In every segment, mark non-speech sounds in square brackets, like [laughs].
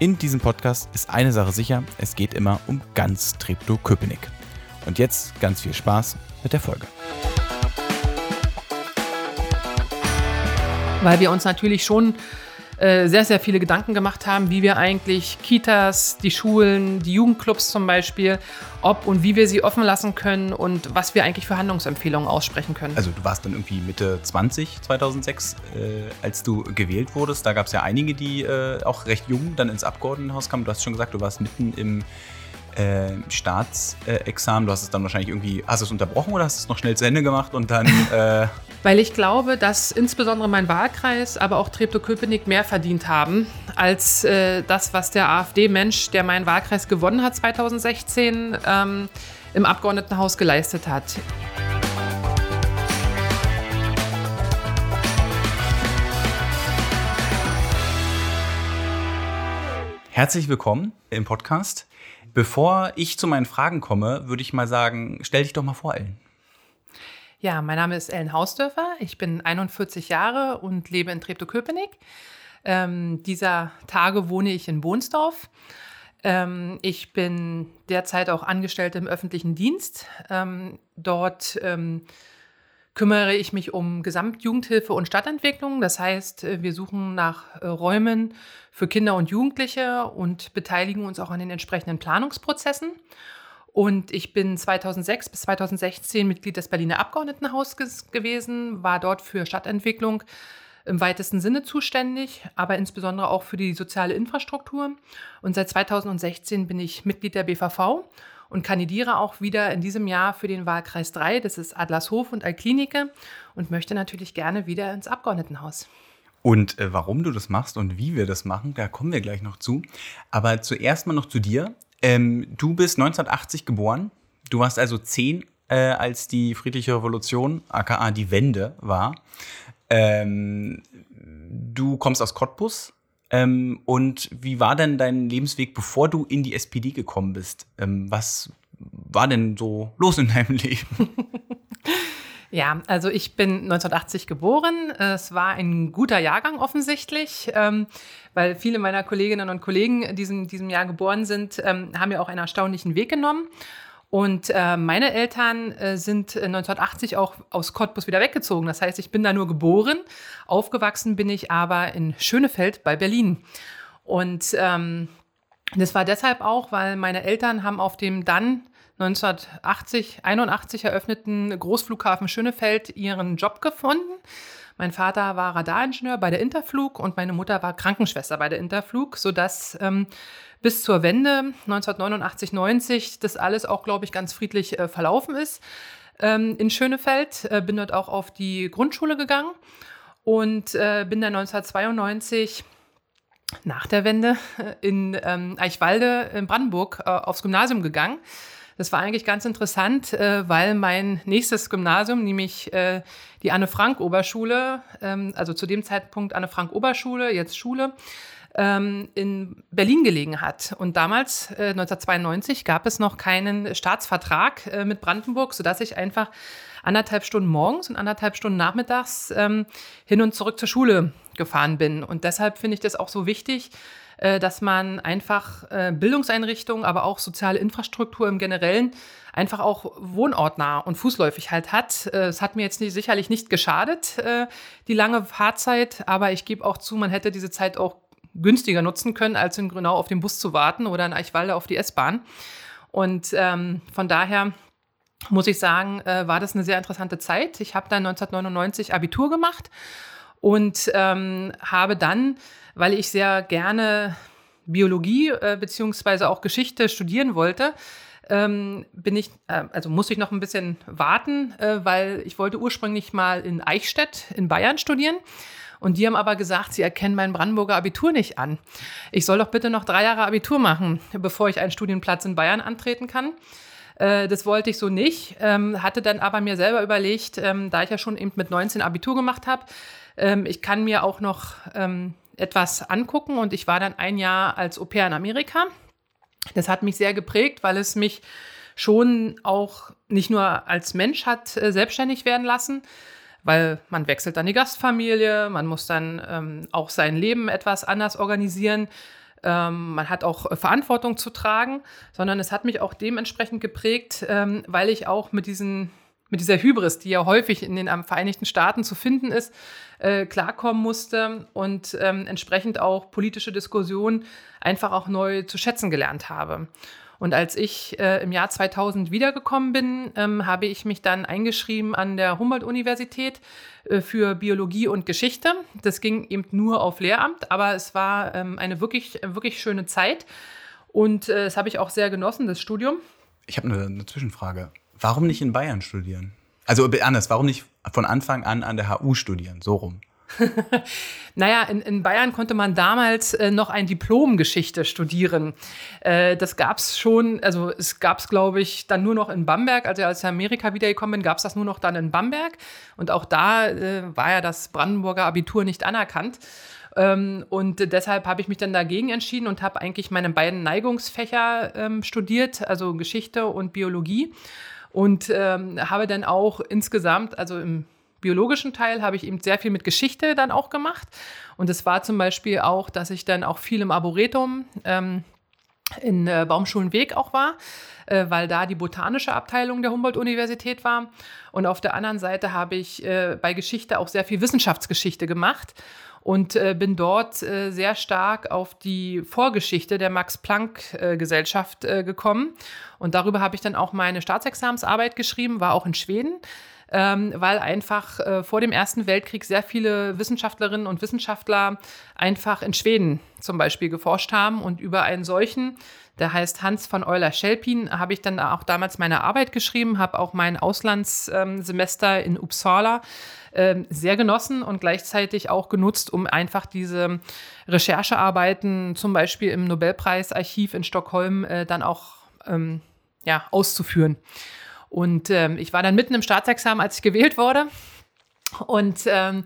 In diesem Podcast ist eine Sache sicher, es geht immer um ganz Treptow-Köpenick. Und jetzt ganz viel Spaß mit der Folge. Weil wir uns natürlich schon äh, sehr, sehr viele Gedanken gemacht haben, wie wir eigentlich Kitas, die Schulen, die Jugendclubs zum Beispiel, ob und wie wir sie offen lassen können und was wir eigentlich für Handlungsempfehlungen aussprechen können. Also du warst dann irgendwie Mitte 20, 2006, äh, als du gewählt wurdest. Da gab es ja einige, die äh, auch recht jung dann ins Abgeordnetenhaus kamen. Du hast schon gesagt, du warst mitten im äh, Staatsexamen. du hast es dann wahrscheinlich irgendwie, hast du es unterbrochen oder hast du es noch schnell zu Ende gemacht und dann... [laughs] Äh Weil ich glaube, dass insbesondere mein Wahlkreis, aber auch Treptow-Köpenick mehr verdient haben als äh, das, was der AfD-Mensch, der meinen Wahlkreis gewonnen hat 2016, ähm, im Abgeordnetenhaus geleistet hat. Herzlich willkommen im Podcast. Bevor ich zu meinen Fragen komme, würde ich mal sagen, stell dich doch mal vor, Ellen. Ja, mein Name ist Ellen Hausdörfer. Ich bin 41 Jahre und lebe in Treptow-Köpenick. Ähm, dieser Tage wohne ich in Bohnsdorf. Ähm, ich bin derzeit auch Angestellte im öffentlichen Dienst. Ähm, dort ähm, kümmere ich mich um Gesamtjugendhilfe und Stadtentwicklung. Das heißt, äh, wir suchen nach äh, Räumen für Kinder und Jugendliche und beteiligen uns auch an den entsprechenden Planungsprozessen. Und ich bin 2006 bis 2016 Mitglied des Berliner Abgeordnetenhauses gewesen, war dort für Stadtentwicklung im weitesten Sinne zuständig, aber insbesondere auch für die soziale Infrastruktur. Und seit 2016 bin ich Mitglied der BVV und kandidiere auch wieder in diesem Jahr für den Wahlkreis 3, das ist Adlershof und Altklinike und möchte natürlich gerne wieder ins Abgeordnetenhaus. Und äh, warum du das machst und wie wir das machen, da kommen wir gleich noch zu. Aber zuerst mal noch zu dir. Ähm, du bist 1980 geboren. Du warst also zehn, äh, als die Friedliche Revolution, aka die Wende, war. Ähm, du kommst aus Cottbus, ähm, und wie war denn dein Lebensweg, bevor du in die SPD gekommen bist? Ähm, was war denn so los in deinem [laughs] Leben? Ja, also ich bin 1980 geboren. Es war ein guter Jahrgang offensichtlich, ähm, weil viele meiner Kolleginnen und Kollegen in diesem, diesem Jahr geboren sind, ähm, haben ja auch einen erstaunlichen Weg genommen. Und äh, meine Eltern äh, sind 1980 auch aus Cottbus wieder weggezogen. Das heißt, ich bin da nur geboren. Aufgewachsen bin ich aber in Schönefeld bei Berlin. Und ähm, das war deshalb auch, weil meine Eltern haben auf dem dann 1980, 81 eröffneten Großflughafen Schönefeld ihren Job gefunden. Mein Vater war Radaringenieur bei der Interflug und meine Mutter war Krankenschwester bei der Interflug, sodass ähm, bis zur Wende 1989, 90 das alles auch, glaube ich, ganz friedlich äh, verlaufen ist ähm, in Schönefeld. Äh, bin dort auch auf die Grundschule gegangen und äh, bin dann 1992 nach der Wende in ähm, Eichwalde in Brandenburg äh, aufs Gymnasium gegangen. Das war eigentlich ganz interessant, äh, weil mein nächstes Gymnasium, nämlich äh, die Anne-Frank-Oberschule, ähm, also zu dem Zeitpunkt Anne-Frank-Oberschule, jetzt Schule, ähm, in Berlin gelegen hat. Und damals, äh, 1992, gab es noch keinen Staatsvertrag äh, mit Brandenburg, sodass ich einfach anderthalb Stunden morgens und anderthalb Stunden nachmittags ähm, hin und zurück zur Schule gefahren bin. Und deshalb finde ich das auch so wichtig, äh, dass man einfach äh, Bildungseinrichtungen, aber auch soziale Infrastruktur im Generellen einfach auch wohnortnah und fußläufig halt hat. Äh, es hat mir jetzt nicht, sicherlich nicht geschadet, die lange Fahrzeit, aber ich gebe auch zu, man hätte diese Zeit auch günstiger nutzen können, als in Grünau auf den Bus zu warten oder in Eichwalde auf die S-Bahn. Und ähm, von daher muss ich sagen, äh, war das eine sehr interessante Zeit. Ich habe dann 1999 Abitur gemacht und ähm, habe dann, weil ich sehr gerne Biologie äh, beziehungsweise auch Geschichte studieren wollte, ähm, bin ich, äh, also muss ich noch ein bisschen warten, äh, weil ich wollte ursprünglich mal in Eichstätt in Bayern studieren Und die haben aber gesagt, sie erkennen mein Brandenburger Abitur nicht an. Ich soll doch bitte noch drei Jahre Abitur machen, bevor ich einen Studienplatz in Bayern antreten kann. Äh, das wollte ich so nicht, ähm, hatte dann aber mir selber überlegt, ähm, da ich ja schon eben mit 19 Abitur gemacht habe, ähm, ich kann mir auch noch etwas angucken und ich war dann ein Jahr als Au pair in Amerika. Das hat mich sehr geprägt, weil es mich schon auch nicht nur als Mensch hat äh, selbstständig werden lassen, weil man wechselt dann die Gastfamilie, man muss dann ähm, auch sein Leben etwas anders organisieren. Ähm, man hat auch äh, Verantwortung zu tragen, sondern es hat mich auch dementsprechend geprägt, ähm, weil ich auch mit diesen mit dieser Hybris, die ja häufig in den Vereinigten Staaten zu finden ist, äh, klarkommen musste und ähm, entsprechend auch politische Diskussionen einfach auch neu zu schätzen gelernt habe. Und als ich äh, im Jahr 2000 wiedergekommen bin, ähm, habe ich mich dann eingeschrieben an der Humboldt-Universität äh, für Biologie und Geschichte. Das ging eben nur auf Lehramt, aber es war ähm, eine wirklich, wirklich schöne Zeit. Und äh, das habe ich auch sehr genossen, das Studium. Ich habe eine, eine Zwischenfrage. Warum nicht in Bayern studieren? Also anders, warum nicht von Anfang an an der HU studieren? So rum. [laughs] naja, in, in Bayern konnte man damals äh, noch ein Diplom-Geschichte studieren. Äh, das gab es schon, also es gab es, glaube ich, dann nur noch in Bamberg. Also als ich in Amerika wiedergekommen bin, gab es das nur noch dann in Bamberg. Und auch da äh, war ja das Brandenburger Abitur nicht anerkannt. Ähm, und deshalb habe ich mich dann dagegen entschieden und habe eigentlich meine beiden Neigungsfächer ähm, studiert, also Geschichte und Biologie. Und ähm, habe dann auch insgesamt, also im biologischen Teil habe ich eben sehr viel mit Geschichte dann auch gemacht. Und es war zum Beispiel auch, dass ich dann auch viel im Arboretum ähm, in äh, Baumschulenweg auch war, äh, weil da die botanische Abteilung der Humboldt-Universität war. Und auf der anderen Seite habe ich äh, bei Geschichte auch sehr viel Wissenschaftsgeschichte gemacht und äh, bin dort äh, sehr stark auf die Vorgeschichte der Max-Planck-Gesellschaft äh, gekommen. Und darüber habe ich dann auch meine Staatsexamensarbeit geschrieben, war auch in Schweden ähm, weil einfach äh, vor dem Ersten Weltkrieg sehr viele Wissenschaftlerinnen und Wissenschaftler einfach in Schweden zum Beispiel geforscht haben und über einen solchen, der heißt Hans von Euler-Schelpin, habe ich dann auch damals meine Arbeit geschrieben, habe auch mein Auslandssemester in Uppsala ähm, sehr genossen und gleichzeitig auch genutzt, um einfach diese Recherchearbeiten zum Beispiel im Nobelpreisarchiv in Stockholm äh, dann auch ähm, ja, auszuführen. Und ähm, ich war dann mitten im Staatsexamen, als ich gewählt wurde. Und ähm,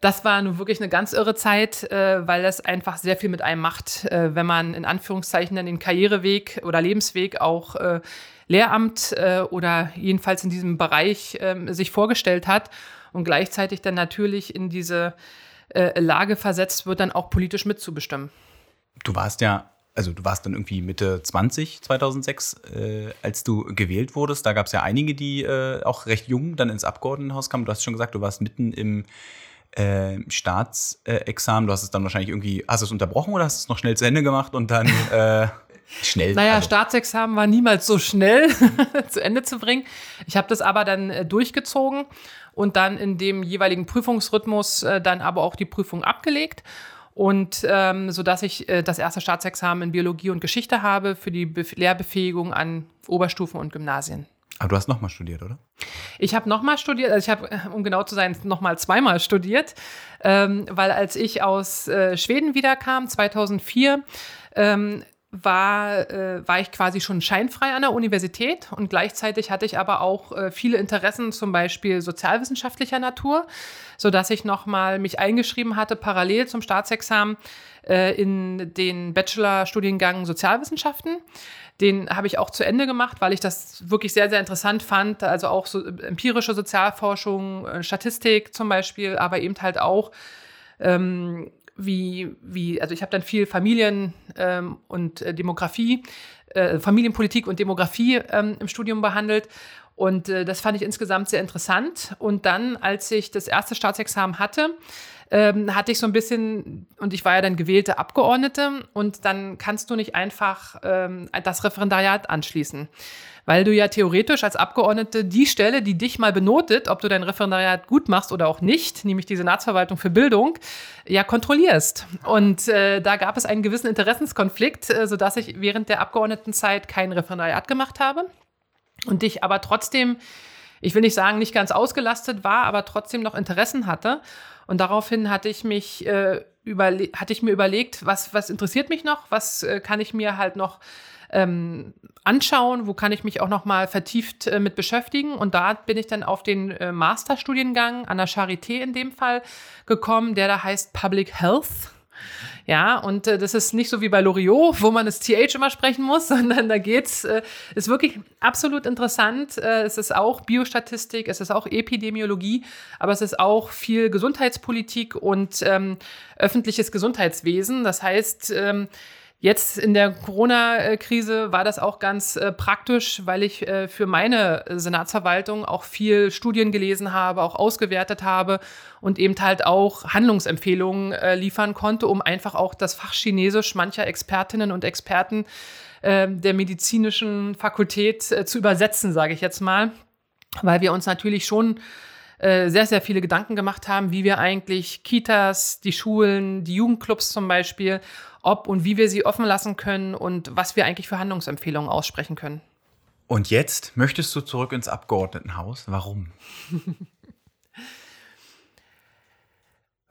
das war nun wirklich eine ganz irre Zeit, äh, weil das einfach sehr viel mit einem macht, äh, wenn man in Anführungszeichen dann den Karriereweg oder Lebensweg auch äh, Lehramt äh, oder jedenfalls in diesem Bereich ähm, sich vorgestellt hat und gleichzeitig dann natürlich in diese äh, Lage versetzt wird, dann auch politisch mitzubestimmen. Du warst ja also du warst dann irgendwie Mitte 20, 2006, äh, als du gewählt wurdest. Da gab es ja einige, die äh, auch recht jung dann ins Abgeordnetenhaus kamen. Du hast schon gesagt, du warst mitten im äh, Staatsexamen. du hast es dann wahrscheinlich irgendwie, hast du es unterbrochen oder hast du es noch schnell zu Ende gemacht und dann [laughs] äh, schnell? Naja, also. Staatsexamen war niemals so schnell [laughs] zu Ende zu bringen. Ich habe das aber dann äh, durchgezogen und dann in dem jeweiligen Prüfungsrhythmus äh, dann aber auch die Prüfung abgelegt und ähm, so dass ich äh, das erste Staatsexamen in Biologie und Geschichte habe für die Be Lehrbefähigung an Oberstufen und Gymnasien. Aber du hast nochmal studiert, oder? Ich habe nochmal studiert, also ich habe, äh, um genau zu sein, nochmal zweimal studiert, ähm, weil als ich aus äh, Schweden wiederkam, 2004, ähm, war, äh, war ich quasi schon scheinfrei an der Universität und gleichzeitig hatte ich aber auch äh, viele Interessen, zum Beispiel sozialwissenschaftlicher Natur, sodass ich nochmal mich eingeschrieben hatte, parallel zum Staatsexamen äh, in den Bachelorstudiengang Sozialwissenschaften. Den habe ich auch zu Ende gemacht, weil ich das wirklich sehr, sehr interessant fand. Also auch so empirische Sozialforschung, äh, Statistik zum Beispiel, aber eben halt auch ähm, wie, wie, also ich habe dann viel Familien ähm, und äh, Demografie, äh, Familienpolitik und Demografie ähm, im Studium behandelt. Und äh, das fand ich insgesamt sehr interessant. Und dann, als ich das erste Staatsexamen hatte, ähm, hatte ich so ein bisschen, und ich war ja dann gewählte Abgeordnete, und dann kannst du nicht einfach ähm, das Referendariat anschließen weil du ja theoretisch als Abgeordnete die Stelle, die dich mal benotet, ob du dein Referendariat gut machst oder auch nicht, nämlich die Senatsverwaltung für Bildung, ja kontrollierst. Und äh, da gab es einen gewissen Interessenskonflikt, äh, sodass ich während der Abgeordnetenzeit kein Referendariat gemacht habe und dich aber trotzdem ich will nicht sagen, nicht ganz ausgelastet war, aber trotzdem noch Interessen hatte. Und daraufhin hatte ich mich äh, hatte ich mir überlegt, was, was interessiert mich noch, was äh, kann ich mir halt noch ähm, anschauen, wo kann ich mich auch noch mal vertieft äh, mit beschäftigen. Und da bin ich dann auf den äh, Masterstudiengang an der Charité in dem Fall gekommen, der da heißt Public Health. Ja, und äh, das ist nicht so wie bei Loriot, wo man das TH immer sprechen muss, [laughs] sondern da geht's, äh, ist wirklich absolut interessant. Äh, es ist auch Biostatistik, es ist auch Epidemiologie, aber es ist auch viel Gesundheitspolitik und ähm, öffentliches Gesundheitswesen. Das heißt, ähm, Jetzt in der Corona-Krise war das auch ganz äh, praktisch, weil ich äh, für meine Senatsverwaltung auch viel Studien gelesen habe, auch ausgewertet habe und eben halt auch Handlungsempfehlungen äh, liefern konnte, um einfach auch das Fach Chinesisch mancher Expertinnen und Experten äh, der medizinischen Fakultät äh, zu übersetzen, sage ich jetzt mal, weil wir uns natürlich schon äh, sehr, sehr viele Gedanken gemacht haben, wie wir eigentlich Kitas, die Schulen, die Jugendclubs zum Beispiel ob und wie wir sie offen lassen können und was wir eigentlich für Handlungsempfehlungen aussprechen können. Und jetzt möchtest du zurück ins Abgeordnetenhaus. Warum? [laughs]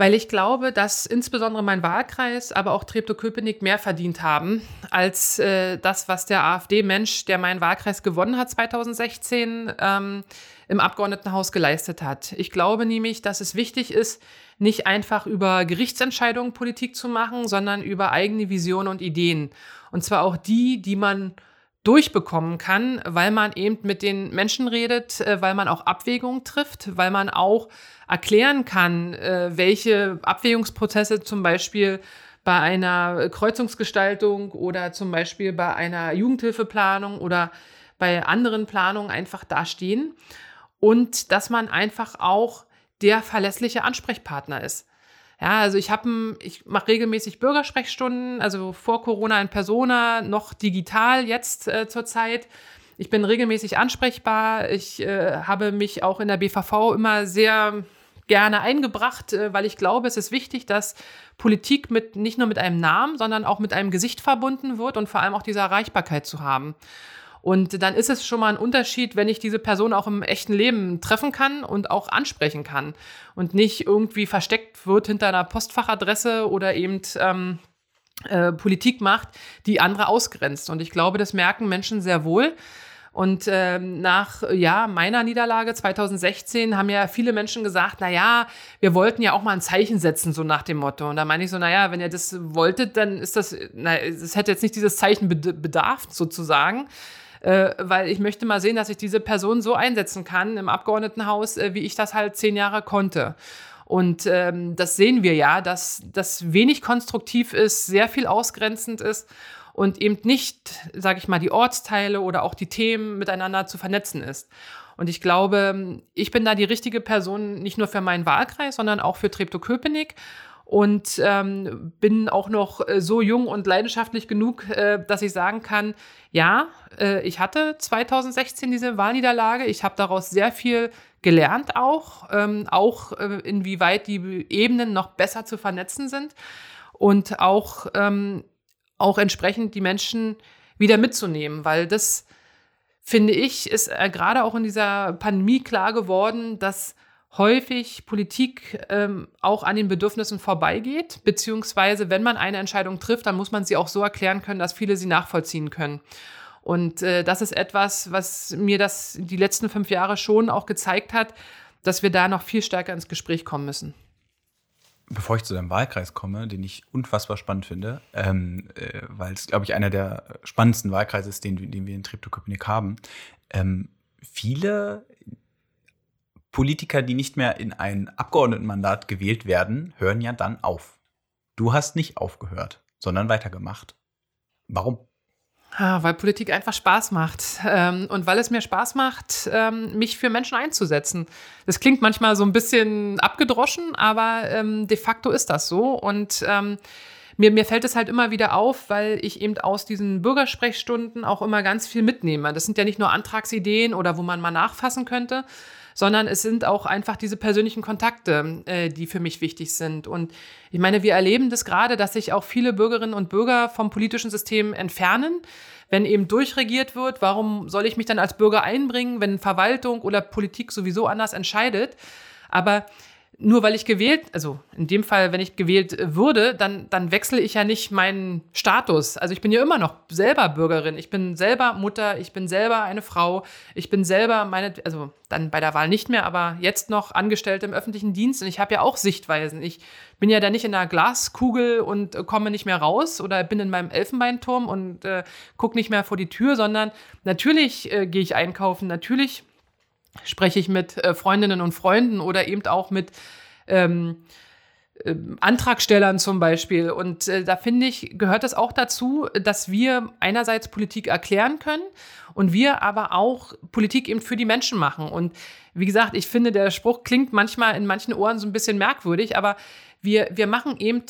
Weil ich glaube, dass insbesondere mein Wahlkreis, aber auch Treptow-Köpenick mehr verdient haben als äh, das, was der AfD-Mensch, der meinen Wahlkreis gewonnen hat 2016, ähm, im Abgeordnetenhaus geleistet hat. Ich glaube nämlich, dass es wichtig ist, nicht einfach über Gerichtsentscheidungen Politik zu machen, sondern über eigene Visionen und Ideen. Und zwar auch die, die man durchbekommen kann, weil man eben mit den Menschen redet, äh, weil man auch Abwägungen trifft, weil man auch erklären kann, äh, welche Abwägungsprozesse zum Beispiel bei einer Kreuzungsgestaltung oder zum Beispiel bei einer Jugendhilfeplanung oder bei anderen Planungen einfach dastehen. Und dass man einfach auch der verlässliche Ansprechpartner ist. Ja, also ich habe, ich mache regelmäßig Bürgersprechstunden, also vor Corona in Persona, noch digital jetzt äh, zurzeit. Ich bin regelmäßig ansprechbar. Ich äh, habe mich auch in der BVV immer sehr gerne eingebracht, äh, weil ich glaube, es ist wichtig, dass Politik mit nicht nur mit einem Namen, sondern auch mit einem Gesicht verbunden wird und vor allem auch diese Erreichbarkeit zu haben. Und dann ist es schon mal ein Unterschied, wenn ich diese Person auch im echten Leben treffen kann und auch ansprechen kann und nicht irgendwie versteckt wird hinter einer Postfachadresse oder eben ähm, äh, Politik macht, die andere ausgrenzt. Und ich glaube, das merken Menschen sehr wohl. Und ähm, nach ja, meiner Niederlage 2016 haben ja viele Menschen gesagt, na ja, wir wollten ja auch mal ein Zeichen setzen, so nach dem Motto. Und da meine ich so, na ja, wenn ihr das wolltet, dann ist das, es hätte jetzt nicht dieses Zeichen bedarf, sozusagen äh, weil ich möchte mal sehen, dass ich diese Person so einsetzen kann im Abgeordnetenhaus, äh, wie ich das halt zehn Jahre konnte. Und ähm, das sehen wir ja, dass das wenig konstruktiv ist, sehr viel ausgrenzend ist und eben nicht, sage ich mal, die Ortsteile oder auch die Themen miteinander zu vernetzen ist. Und ich glaube, ich bin da die richtige Person nicht nur für meinen Wahlkreis, sondern auch für Treptow-Köpenick und ähm, bin auch noch äh, so jung und leidenschaftlich genug, äh, dass ich sagen kann, ja, äh, ich hatte 2016 diese Wahlniederlage. Ich habe daraus sehr viel gelernt auch, ähm, auch äh, inwieweit die Ebenen noch besser zu vernetzen sind und auch, ähm, auch entsprechend die Menschen wieder mitzunehmen, weil das, finde ich, ist äh, gerade auch in dieser Pandemie klar geworden, dass häufig Politik ähm, auch an den Bedürfnissen vorbeigeht, beziehungsweise wenn man eine Entscheidung trifft, dann muss man sie auch so erklären können, dass viele sie nachvollziehen können. Und äh, das ist etwas, was mir das die letzten fünf Jahre schon auch gezeigt hat, dass wir da noch viel stärker ins Gespräch kommen müssen. Bevor ich zu deinem Wahlkreis komme, den ich unfassbar spannend finde, ähm, äh, weil es, glaube ich, einer der spannendsten Wahlkreise ist, den, den wir in Treptow-Köpenick haben. Ähm, viele Politiker, die nicht mehr in ein Abgeordnetenmandat gewählt werden, hören ja dann auf. Du hast nicht aufgehört, sondern weitergemacht. Warum? Ah, weil Politik einfach Spaß macht ähm, und weil es mir Spaß macht, ähm, mich für Menschen einzusetzen. Das klingt manchmal so ein bisschen abgedroschen, aber ähm, de facto ist das so. Und ähm, mir, mir fällt es halt immer wieder auf, weil ich eben aus diesen Bürgersprechstunden auch immer ganz viel mitnehme. Das sind ja nicht nur Antragsideen oder wo man mal nachfassen könnte, sondern es sind auch einfach diese persönlichen Kontakte, äh, die für mich wichtig sind. Und ich meine, wir erleben das gerade, dass sich auch viele Bürgerinnen und Bürger vom politischen System entfernen. Wenn eben durchregiert wird, warum soll ich mich dann als Bürger einbringen, wenn Verwaltung oder Politik sowieso anders entscheidet? Aber nur weil ich gewählt, also in dem Fall, wenn ich gewählt würde, dann, dann wechsle ich ja nicht meinen Status. Also ich bin ja immer noch selber Bürgerin. Ich bin selber Mutter, ich bin selber eine Frau, ich bin selber meine, also dann bei der Wahl nicht mehr, aber jetzt noch Angestellte im öffentlichen Dienst und ich habe ja auch Sichtweisen. Ich bin ja da nicht in einer Glaskugel und äh, komme nicht mehr raus oder bin in meinem Elfenbeinturm und äh, gucke nicht mehr vor die Tür, sondern natürlich äh, gehe ich einkaufen, natürlich spreche ich mit äh, Freundinnen und Freunden oder eben auch mit ähm, äh, Antragstellern zum Beispiel. Und äh, da finde ich, gehört es auch dazu, dass wir einerseits Politik erklären können und wir aber auch Politik eben für die Menschen machen. Und wie gesagt, ich finde, der Spruch klingt manchmal in manchen Ohren so ein bisschen merkwürdig, aber wir, wir machen eben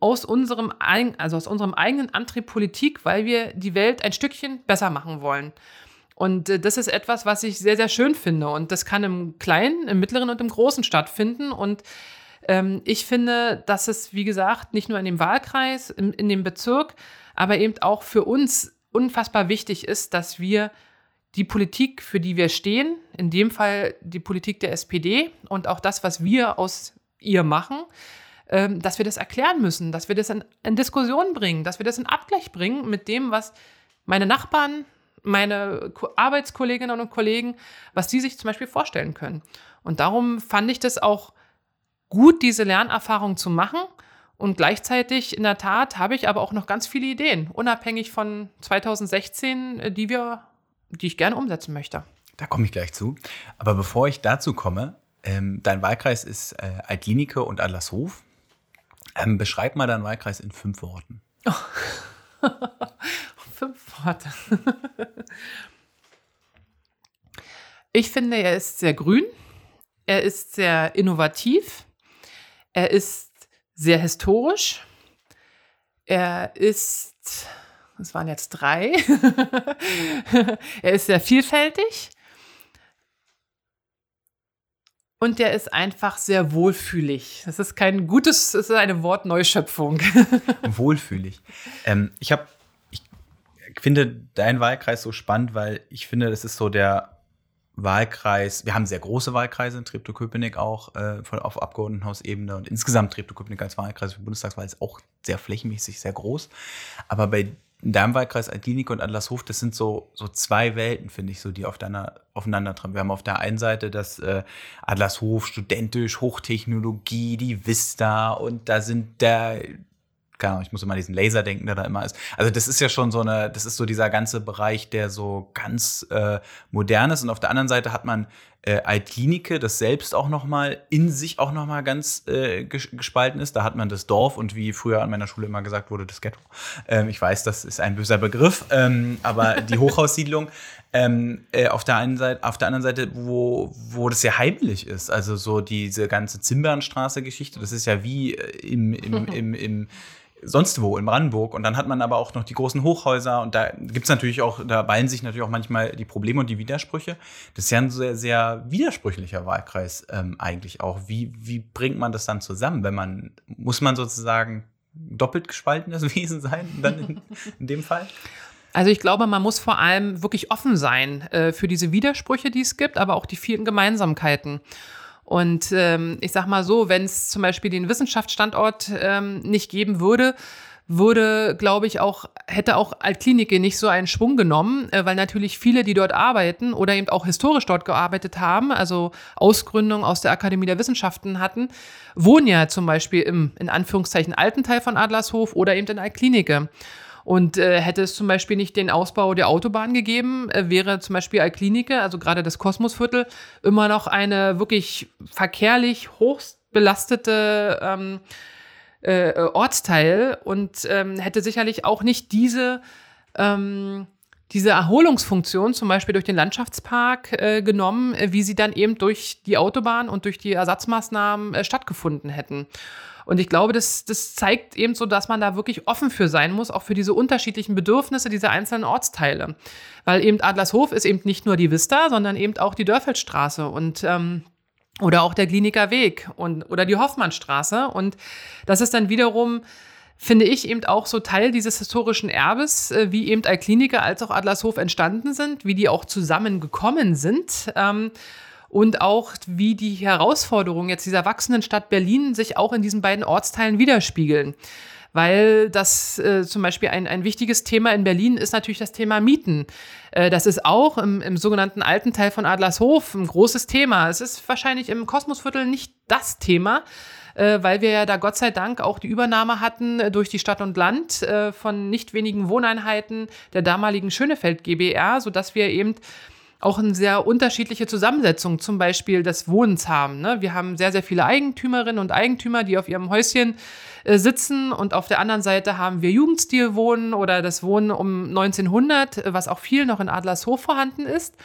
aus unserem, also aus unserem eigenen Antrieb Politik, weil wir die Welt ein Stückchen besser machen wollen. Und äh, das ist etwas, was ich sehr, sehr schön finde. Und das kann im Kleinen, im Mittleren und im Großen stattfinden. Und ähm, ich finde, dass es, wie gesagt, nicht nur in dem Wahlkreis, in, in dem Bezirk, aber eben auch für uns unfassbar wichtig ist, dass wir die Politik, für die wir stehen, in dem Fall die Politik der SPD und auch das, was wir aus ihr machen, ähm, dass wir das erklären müssen, dass wir das in, in Diskussion bringen, dass wir das in Abgleich bringen mit dem, was meine Nachbarn, meine Arbeitskolleginnen und Kollegen, was die sich zum Beispiel vorstellen können. Und darum fand ich das auch gut, diese Lernerfahrung zu machen. Und gleichzeitig, in der Tat, habe ich aber auch noch ganz viele Ideen, unabhängig von 2016, die wir, die ich gerne umsetzen möchte. Da komme ich gleich zu. Aber bevor ich dazu komme, ähm, dein Wahlkreis ist äh, Altlinike und Adlershof. Ähm, beschreib mal deinen Wahlkreis in fünf Worten. Oh. [laughs] fünf Worte. ich finde, er ist sehr grün, er ist sehr innovativ, er ist sehr historisch, er ist, das waren jetzt drei, [laughs] er ist sehr vielfältig und der ist einfach sehr wohlfühlig. Das ist kein gutes, das ist eine Wortneuschöpfung. [laughs] wohlfühlig. Ähm, ich habe finde deinen Wahlkreis so spannend, weil ich finde, das ist so der Wahlkreis. Wir haben sehr große Wahlkreise in Treptow-Köpenick auch äh, auf Abgeordnetenhausebene und insgesamt Treptow-Köpenick als Wahlkreis für Bundestagswahl ist auch sehr flächenmäßig sehr groß. Aber bei deinem Wahlkreis Altlinike und Adlershof, das sind so, so zwei Welten, finde ich, so die auf deiner, aufeinander. Wir haben auf der einen Seite das äh, Adlershof, studentisch, Hochtechnologie, die Vista und da sind der keine Ahnung, ich muss immer an diesen Laser denken, der da immer ist. Also das ist ja schon so eine, das ist so dieser ganze Bereich, der so ganz äh, modern ist. Und auf der anderen Seite hat man äh, Altklinike, das selbst auch noch mal in sich auch noch mal ganz äh, gespalten ist. Da hat man das Dorf und wie früher an meiner Schule immer gesagt wurde, das Ghetto. Ähm, ich weiß, das ist ein böser Begriff, ähm, aber die [laughs] Hochhaussiedlung. Ähm, äh, auf, der einen Seite, auf der anderen Seite, wo, wo das ja heimlich ist. Also so diese ganze Zimbernstraße-Geschichte, das ist ja wie äh, im, im, [laughs] im, im sonst wo in Brandenburg. Und dann hat man aber auch noch die großen Hochhäuser und da gibt es natürlich auch, da ballen sich natürlich auch manchmal die Probleme und die Widersprüche. Das ist ja ein sehr, sehr widersprüchlicher Wahlkreis ähm, eigentlich auch. Wie, wie bringt man das dann zusammen, wenn man, muss man sozusagen doppelt gespaltenes [laughs] Wesen sein, dann in, in dem Fall? Also ich glaube, man muss vor allem wirklich offen sein äh, für diese Widersprüche, die es gibt, aber auch die vielen Gemeinsamkeiten. Und ähm, ich sag mal so, wenn es zum Beispiel den Wissenschaftsstandort ähm, nicht geben würde, würde, glaube ich, auch, hätte auch Altklinike nicht so einen Schwung genommen, äh, weil natürlich viele, die dort arbeiten oder eben auch historisch dort gearbeitet haben, also Ausgründung aus der Akademie der Wissenschaften hatten, wohnen ja zum Beispiel im, in Anführungszeichen, alten Teil von Adlershof oder eben in Altklinike. Und äh, hätte es zum Beispiel nicht den Ausbau der Autobahn gegeben, äh, wäre zum Beispiel Alklinike, also gerade das Kosmosviertel, immer noch eine wirklich verkehrlich hochst belastete ähm, äh, Ortsteil und ähm, hätte sicherlich auch nicht diese ähm, diese Erholungsfunktion zum Beispiel durch den Landschaftspark äh, genommen, äh, wie sie dann eben durch die Autobahn und durch die Ersatzmaßnahmen äh, stattgefunden hätten. Und ich glaube, das, das zeigt eben so, dass man da wirklich offen für sein muss, auch für diese unterschiedlichen Bedürfnisse dieser einzelnen Ortsteile. Weil eben Adlershof ist eben nicht nur die Vista, sondern eben auch die Dörfeldstraße und ähm, oder auch der Kliniker Weg und oder die Hoffmannstraße. Und das ist dann wiederum finde ich eben auch so Teil dieses historischen Erbes, äh, wie eben Alkliniker als auch Adlershof entstanden sind, wie die auch zusammengekommen sind. Ähm, und auch wie die Herausforderungen jetzt dieser wachsenden Stadt Berlin sich auch in diesen beiden Ortsteilen widerspiegeln. Weil das äh, zum Beispiel ein, ein wichtiges Thema in Berlin ist natürlich das Thema Mieten. Äh, das ist auch im, im sogenannten alten Teil von Adlershof ein großes Thema. Es ist wahrscheinlich im Kosmosviertel nicht das Thema, äh, weil wir ja da Gott sei Dank auch die Übernahme hatten äh, durch die Stadt und Land äh, von nicht wenigen Wohneinheiten der damaligen Schönefeld GBR, sodass wir eben auch eine sehr unterschiedliche Zusammensetzung zum Beispiel des Wohnens haben. Ne? Wir haben sehr, sehr viele Eigentümerinnen und Eigentümer, die auf ihrem Häuschen äh, sitzen und auf der anderen Seite haben wir Jugendstilwohnen oder das Wohnen um 1900, was auch viel noch in Adlershof vorhanden ist.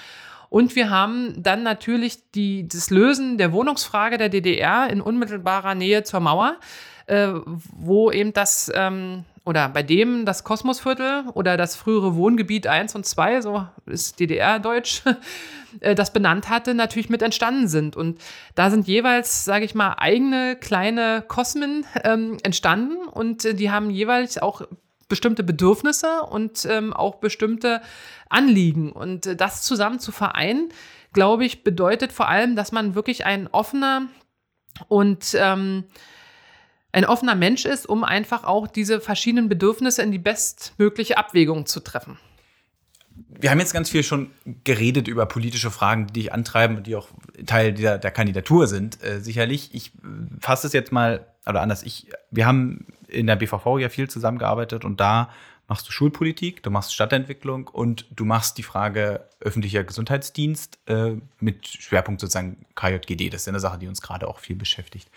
Und wir haben dann natürlich die, das Lösen der Wohnungsfrage der DDR in unmittelbarer Nähe zur Mauer, äh, wo eben das, ähm, oder bei dem das Kosmosviertel oder das frühere Wohngebiet 1 und 2, so ist DDR-Deutsch, [laughs] äh, das benannt hatte, natürlich mit entstanden sind. Und da sind jeweils, sage ich mal, eigene kleine Kosmen ähm, entstanden und äh, die haben jeweils auch bestimmte Bedürfnisse und ähm, auch bestimmte Anliegen. Und äh, das zusammen zu vereinen, glaube ich, bedeutet vor allem, dass man wirklich ein offener und ähm, ein offener Mensch ist, um einfach auch diese verschiedenen Bedürfnisse in die bestmögliche Abwägung zu treffen. Wir haben jetzt ganz viel schon geredet über politische Fragen, die dich antreiben und die auch Teil der, der Kandidatur sind, äh, sicherlich. Ich äh, fasse es jetzt mal, oder anders, ich, wir haben in der BVV ja viel zusammengearbeitet und da machst du Schulpolitik, du machst Stadtentwicklung und du machst die Frage öffentlicher Gesundheitsdienst äh, mit Schwerpunkt sozusagen KJGD. Das ist eine Sache, die uns gerade auch viel beschäftigt.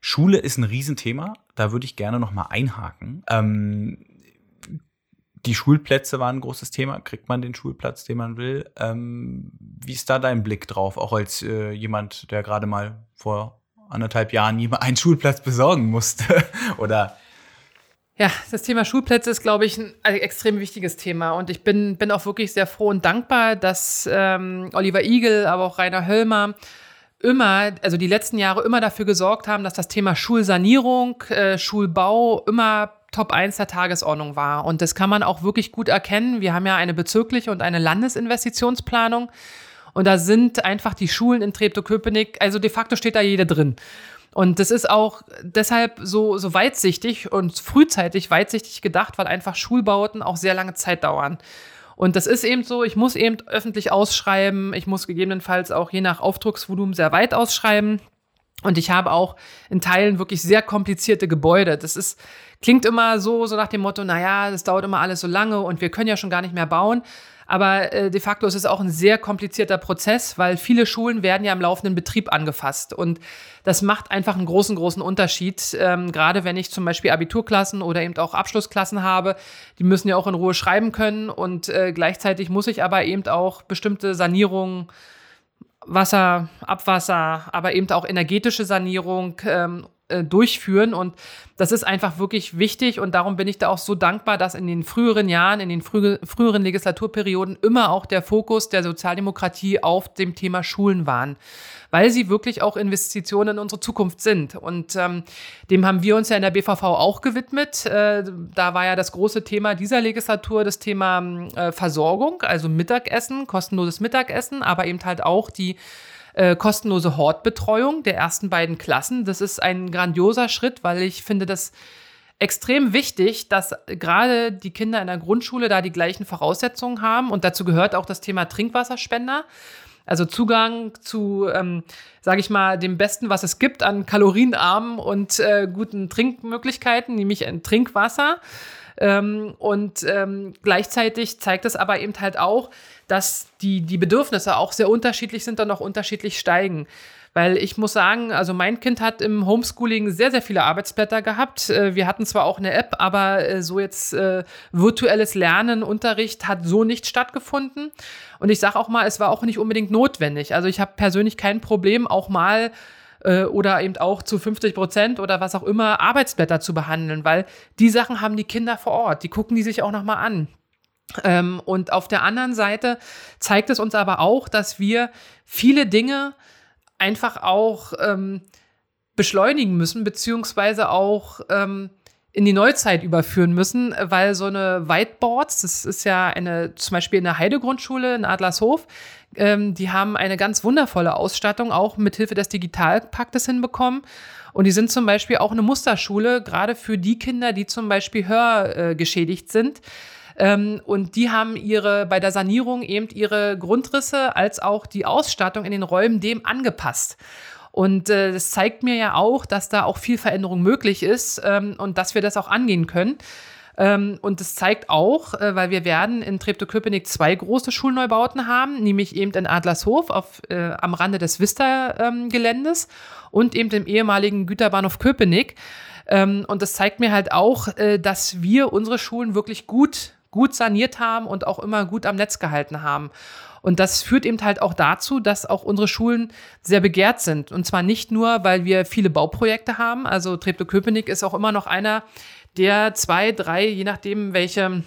Schule ist ein Riesenthema, da würde ich gerne noch mal einhaken. Ähm, die Schulplätze waren ein großes Thema. Kriegt man den Schulplatz, den man will? Ähm, wie ist da dein Blick drauf, auch als äh, jemand, der gerade mal vor anderthalb Jahren jemand einen Schulplatz besorgen musste? [laughs] Oder ja, das Thema Schulplätze ist, glaube ich, ein extrem wichtiges Thema. Und ich bin, bin auch wirklich sehr froh und dankbar, dass ähm, Oliver Igel, aber auch Rainer Höllmer immer, also die letzten Jahre immer dafür gesorgt haben, dass das Thema Schulsanierung, äh, Schulbau immer Top 1 der Tagesordnung war. Und das kann man auch wirklich gut erkennen. Wir haben ja eine bezirkliche und eine Landesinvestitionsplanung. Und da sind einfach die Schulen in Treptow-Köpenick, also de facto steht da jede drin. Und das ist auch deshalb so, so weitsichtig und frühzeitig weitsichtig gedacht, weil einfach Schulbauten auch sehr lange Zeit dauern. Und das ist eben so, ich muss eben öffentlich ausschreiben, ich muss gegebenenfalls auch je nach Aufdrucksvolumen sehr weit ausschreiben. Und ich habe auch in Teilen wirklich sehr komplizierte Gebäude. Das ist, klingt immer so, so nach dem Motto, naja, das dauert immer alles so lange und wir können ja schon gar nicht mehr bauen. Aber äh, de facto ist es auch ein sehr komplizierter Prozess, weil viele Schulen werden ja im laufenden Betrieb angefasst. Und das macht einfach einen großen, großen Unterschied. Ähm, gerade wenn ich zum Beispiel Abiturklassen oder eben auch Abschlussklassen habe, die müssen ja auch in Ruhe schreiben können. Und äh, gleichzeitig muss ich aber eben auch bestimmte Sanierungen Wasser, Abwasser, aber eben auch energetische Sanierung ähm, äh, durchführen. Und das ist einfach wirklich wichtig und darum bin ich da auch so dankbar, dass in den früheren Jahren, in den frü früheren Legislaturperioden immer auch der Fokus der Sozialdemokratie auf dem Thema Schulen waren, weil sie wirklich auch Investitionen in unsere Zukunft sind. Und ähm, dem haben wir uns ja in der BVV auch gewidmet. Äh, da war ja das große Thema dieser Legislatur das Thema äh, Versorgung, also Mittagessen, kostenloses Mittagessen, aber eben halt auch die äh, kostenlose Hortbetreuung der ersten beiden Klassen. Das ist ein grandioser Schritt, weil ich finde das extrem wichtig, dass gerade die Kinder in der Grundschule da die gleichen Voraussetzungen haben. Und dazu gehört auch das Thema Trinkwasserspender. Also Zugang zu, ähm, sage ich mal, dem Besten, was es gibt an kalorienarmen und äh, guten Trinkmöglichkeiten, nämlich ein Trinkwasser. Ähm, und ähm, gleichzeitig zeigt es aber eben halt auch, dass die, die Bedürfnisse auch sehr unterschiedlich sind und auch unterschiedlich steigen. Weil ich muss sagen, also mein Kind hat im Homeschooling sehr, sehr viele Arbeitsblätter gehabt. Äh, wir hatten zwar auch eine App, aber äh, so jetzt äh, virtuelles Lernen, Unterricht hat so nicht stattgefunden. Und ich sage auch mal, es war auch nicht unbedingt notwendig. Also ich habe persönlich kein Problem, auch mal oder eben auch zu 50 Prozent oder was auch immer Arbeitsblätter zu behandeln, weil die Sachen haben die Kinder vor Ort, die gucken die sich auch nochmal an. Ähm, und auf der anderen Seite zeigt es uns aber auch, dass wir viele Dinge einfach auch ähm, beschleunigen müssen, beziehungsweise auch ähm, in die Neuzeit überführen müssen, weil so eine Whiteboards, das ist ja eine, zum Beispiel in der Heidegrundschule in Adlershof, ähm, die haben eine ganz wundervolle Ausstattung, auch mit Hilfe des Digitalpaktes hinbekommen. Und die sind zum Beispiel auch eine Musterschule, gerade für die Kinder, die zum Beispiel hörgeschädigt sind. Ähm, und die haben ihre, bei der Sanierung eben ihre Grundrisse als auch die Ausstattung in den Räumen dem angepasst. Und äh, das zeigt mir ja auch, dass da auch viel Veränderung möglich ist ähm, und dass wir das auch angehen können. Ähm, und das zeigt auch, äh, weil wir werden in Treptow-Köpenick zwei große Schulneubauten haben, nämlich eben in Adlershof auf, äh, am Rande des Vista-Geländes ähm, und eben im ehemaligen Güterbahnhof Köpenick. Ähm, und das zeigt mir halt auch, äh, dass wir unsere Schulen wirklich gut, gut saniert haben und auch immer gut am Netz gehalten haben. Und das führt eben halt auch dazu, dass auch unsere Schulen sehr begehrt sind. Und zwar nicht nur, weil wir viele Bauprojekte haben. Also Treptow-Köpenick ist auch immer noch einer der zwei, drei, je nachdem, welche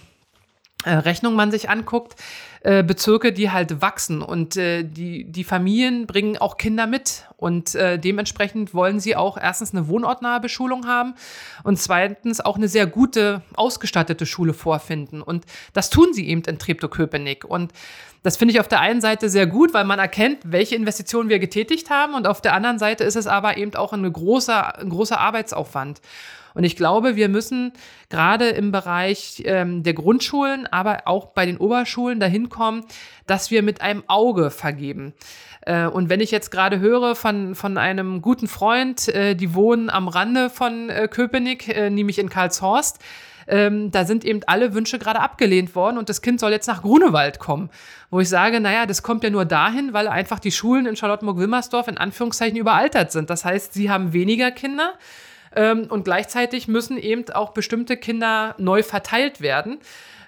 Rechnung man sich anguckt, äh, Bezirke, die halt wachsen und äh, die, die Familien bringen auch Kinder mit und äh, dementsprechend wollen sie auch erstens eine wohnortnahe Beschulung haben und zweitens auch eine sehr gute, ausgestattete Schule vorfinden und das tun sie eben in Treptow-Köpenick und das finde ich auf der einen Seite sehr gut, weil man erkennt, welche Investitionen wir getätigt haben und auf der anderen Seite ist es aber eben auch ein großer, ein großer Arbeitsaufwand. Und ich glaube, wir müssen gerade im Bereich ähm, der Grundschulen, aber auch bei den Oberschulen dahin kommen, dass wir mit einem Auge vergeben. Äh, und wenn ich jetzt gerade höre von, von einem guten Freund, äh, die wohnen am Rande von äh, Köpenick, äh, nämlich in Karlshorst, ähm, da sind eben alle Wünsche gerade abgelehnt worden und das Kind soll jetzt nach Grunewald kommen. Wo ich sage, naja, das kommt ja nur dahin, weil einfach die Schulen in Charlottenburg-Wilmersdorf in Anführungszeichen überaltert sind. Das heißt, sie haben weniger Kinder ähm, und gleichzeitig müssen eben auch bestimmte Kinder neu verteilt werden.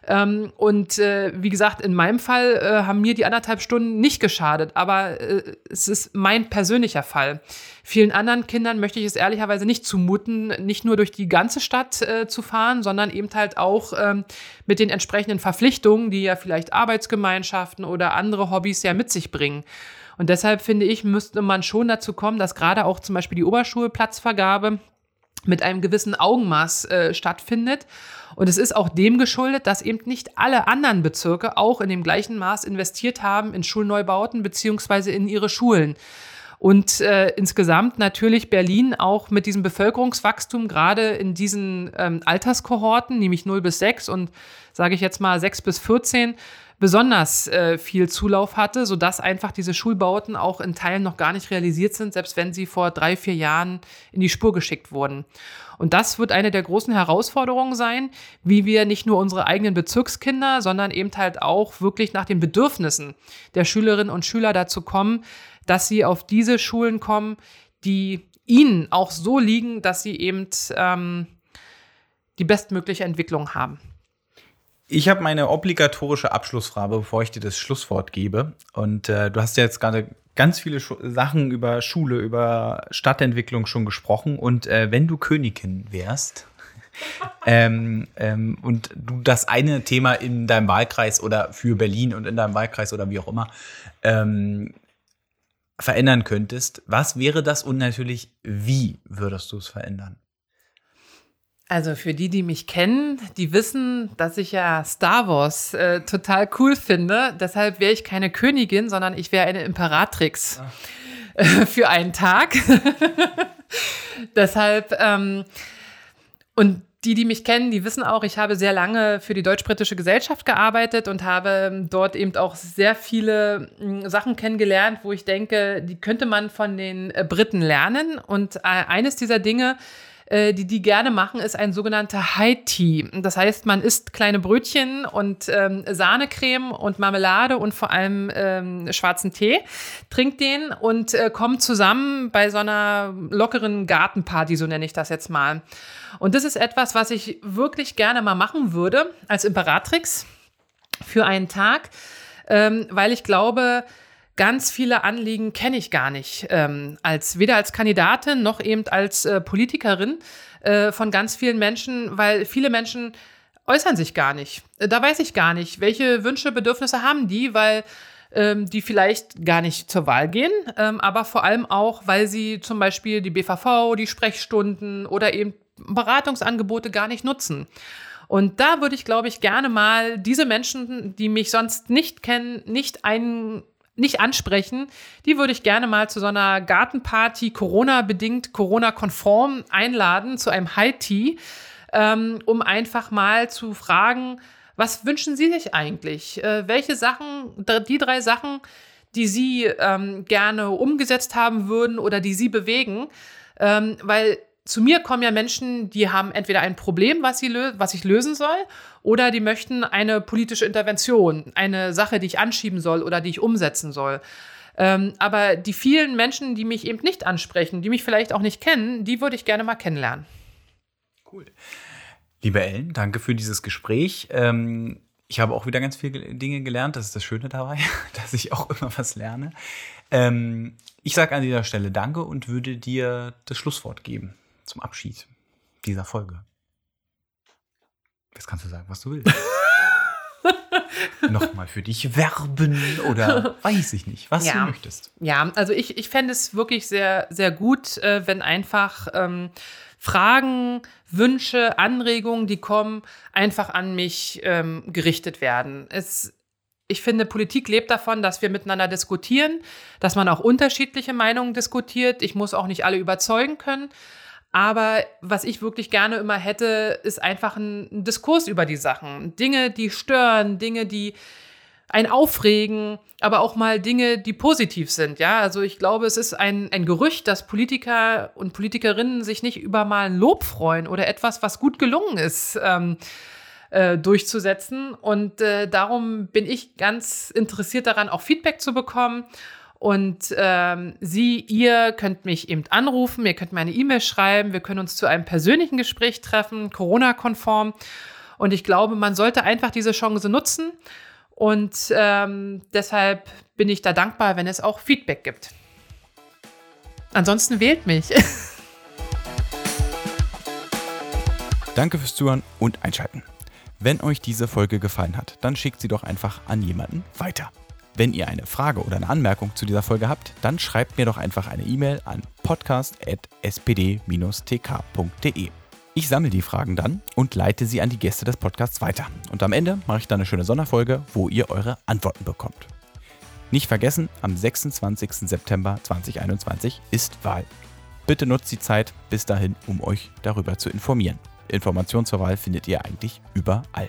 Ähm, und äh, wie gesagt, in meinem Fall äh, haben mir die anderthalb Stunden nicht geschadet, aber äh, es ist mein persönlicher Fall. Vielen anderen Kindern möchte ich es ehrlicherweise nicht zumuten, nicht nur durch die ganze Stadt äh, zu fahren, sondern eben halt auch ähm, mit den entsprechenden Verpflichtungen, die ja vielleicht Arbeitsgemeinschaften oder andere Hobbys ja mit sich bringen. Und deshalb finde ich, müsste man schon dazu kommen, dass gerade auch zum Beispiel die Oberschulplatzvergabe mit einem gewissen Augenmaß äh, stattfindet. Und es ist auch dem geschuldet, dass eben nicht alle anderen Bezirke auch in dem gleichen Maß investiert haben in Schulneubauten beziehungsweise in ihre Schulen. Und äh, insgesamt natürlich Berlin auch mit diesem Bevölkerungswachstum, gerade in diesen ähm, Alterskohorten, nämlich 0 bis 6 und sage ich jetzt mal 6 bis 14, besonders äh, viel Zulauf hatte, sodass einfach diese Schulbauten auch in Teilen noch gar nicht realisiert sind, selbst wenn sie vor drei, vier Jahren in die Spur geschickt wurden. Und das wird eine der großen Herausforderungen sein, wie wir nicht nur unsere eigenen Bezirkskinder, sondern eben halt auch wirklich nach den Bedürfnissen der Schülerinnen und Schüler dazu kommen, dass sie auf diese Schulen kommen, die ihnen auch so liegen, dass sie eben ähm, die bestmögliche Entwicklung haben. Ich habe meine obligatorische Abschlussfrage, bevor ich dir das Schlusswort gebe. Und äh, du hast ja jetzt gerade ganz viele Schu Sachen über Schule, über Stadtentwicklung schon gesprochen. Und äh, wenn du Königin wärst [laughs] ähm, ähm, und du das eine Thema in deinem Wahlkreis oder für Berlin und in deinem Wahlkreis oder wie auch immer ähm, verändern könntest, was wäre das und natürlich, wie würdest du es verändern? Also für die, die mich kennen, die wissen, dass ich ja Star Wars äh, total cool finde. Deshalb wäre ich keine Königin, sondern ich wäre eine Imperatrix äh, für einen Tag. [laughs] Deshalb ähm, und die, die mich kennen, die wissen auch, ich habe sehr lange für die deutsch-britische Gesellschaft gearbeitet und habe ähm, dort eben auch sehr viele hm, Sachen kennengelernt, wo ich denke, die könnte man von den äh, Briten lernen. Und äh, eines dieser Dinge, äh, die die gerne machen, ist ein sogenannter High Tea. Das heißt, man isst kleine Brötchen und ähm, Sahnecreme und Marmelade und vor allem ähm, schwarzen Tee, trinkt den und äh, kommt zusammen bei so einer lockeren Gartenparty, so nenne ich das jetzt mal. Und das ist etwas, was ich wirklich gerne mal machen würde als Imperatrix für einen Tag, ähm, weil ich glaube, ganz viele Anliegen kenne ich gar nicht, ähm, als weder als Kandidatin noch eben als äh, Politikerin äh, von ganz vielen Menschen, weil viele Menschen äußern sich gar nicht. Äh, da weiß ich gar nicht, welche Wünsche, Bedürfnisse haben die, weil ähm, die vielleicht gar nicht zur Wahl gehen, ähm, aber vor allem auch, weil sie zum Beispiel die BVV, die Sprechstunden oder eben Beratungsangebote gar nicht nutzen. Und da würde ich, glaube ich, gerne mal diese Menschen, die mich sonst nicht kennen, nicht ein, nicht ansprechen, die würde ich gerne mal zu so einer Gartenparty, Corona-bedingt, Corona-konform einladen, zu einem High Tea, ähm, um einfach mal zu fragen, was wünschen Sie sich eigentlich? Äh, welche Sachen, die drei Sachen, die Sie ähm, gerne umgesetzt haben würden oder die Sie bewegen? Ähm, weil zu mir kommen ja Menschen, die haben entweder ein Problem, was, sie was ich lösen soll, oder die möchten eine politische Intervention, eine Sache, die ich anschieben soll oder die ich umsetzen soll. Ähm, aber die vielen Menschen, die mich eben nicht ansprechen, die mich vielleicht auch nicht kennen, die würde ich gerne mal kennenlernen. Cool. Liebe Ellen, danke für dieses Gespräch. Ähm, ich habe auch wieder ganz viele Dinge gelernt. Das ist das Schöne dabei, [laughs] dass ich auch immer was lerne. Ähm, ich sage an dieser Stelle Danke und würde dir das Schlusswort geben zum Abschied dieser Folge. Jetzt kannst du sagen, was du willst. [laughs] Nochmal für dich werben oder weiß ich nicht, was ja. du möchtest. Ja, also ich, ich fände es wirklich sehr, sehr gut, äh, wenn einfach ähm, Fragen, Wünsche, Anregungen, die kommen, einfach an mich ähm, gerichtet werden. Es, ich finde, Politik lebt davon, dass wir miteinander diskutieren, dass man auch unterschiedliche Meinungen diskutiert. Ich muss auch nicht alle überzeugen können. Aber was ich wirklich gerne immer hätte, ist einfach ein, Diskurs über die Sachen. Dinge, die stören, Dinge, die ein Aufregen, aber auch mal Dinge, die positiv sind. Ja, also ich glaube, es ist ein, ein Gerücht, dass Politiker und Politikerinnen sich nicht über mal Lob freuen oder etwas, was gut gelungen ist, ähm, äh, durchzusetzen. Und äh, darum bin ich ganz interessiert daran, auch Feedback zu bekommen. Und ähm, Sie, ihr könnt mich eben anrufen, ihr könnt mir eine E-Mail schreiben, wir können uns zu einem persönlichen Gespräch treffen, Corona-konform. Und ich glaube, man sollte einfach diese Chance nutzen. Und ähm, deshalb bin ich da dankbar, wenn es auch Feedback gibt. Ansonsten wählt mich. [laughs] Danke fürs Zuhören und Einschalten. Wenn euch diese Folge gefallen hat, dann schickt sie doch einfach an jemanden weiter. Wenn ihr eine Frage oder eine Anmerkung zu dieser Folge habt, dann schreibt mir doch einfach eine E-Mail an podcast.spd-tk.de. Ich sammle die Fragen dann und leite sie an die Gäste des Podcasts weiter. Und am Ende mache ich dann eine schöne Sonderfolge, wo ihr eure Antworten bekommt. Nicht vergessen, am 26. September 2021 ist Wahl. Bitte nutzt die Zeit bis dahin, um euch darüber zu informieren. Informationen zur Wahl findet ihr eigentlich überall.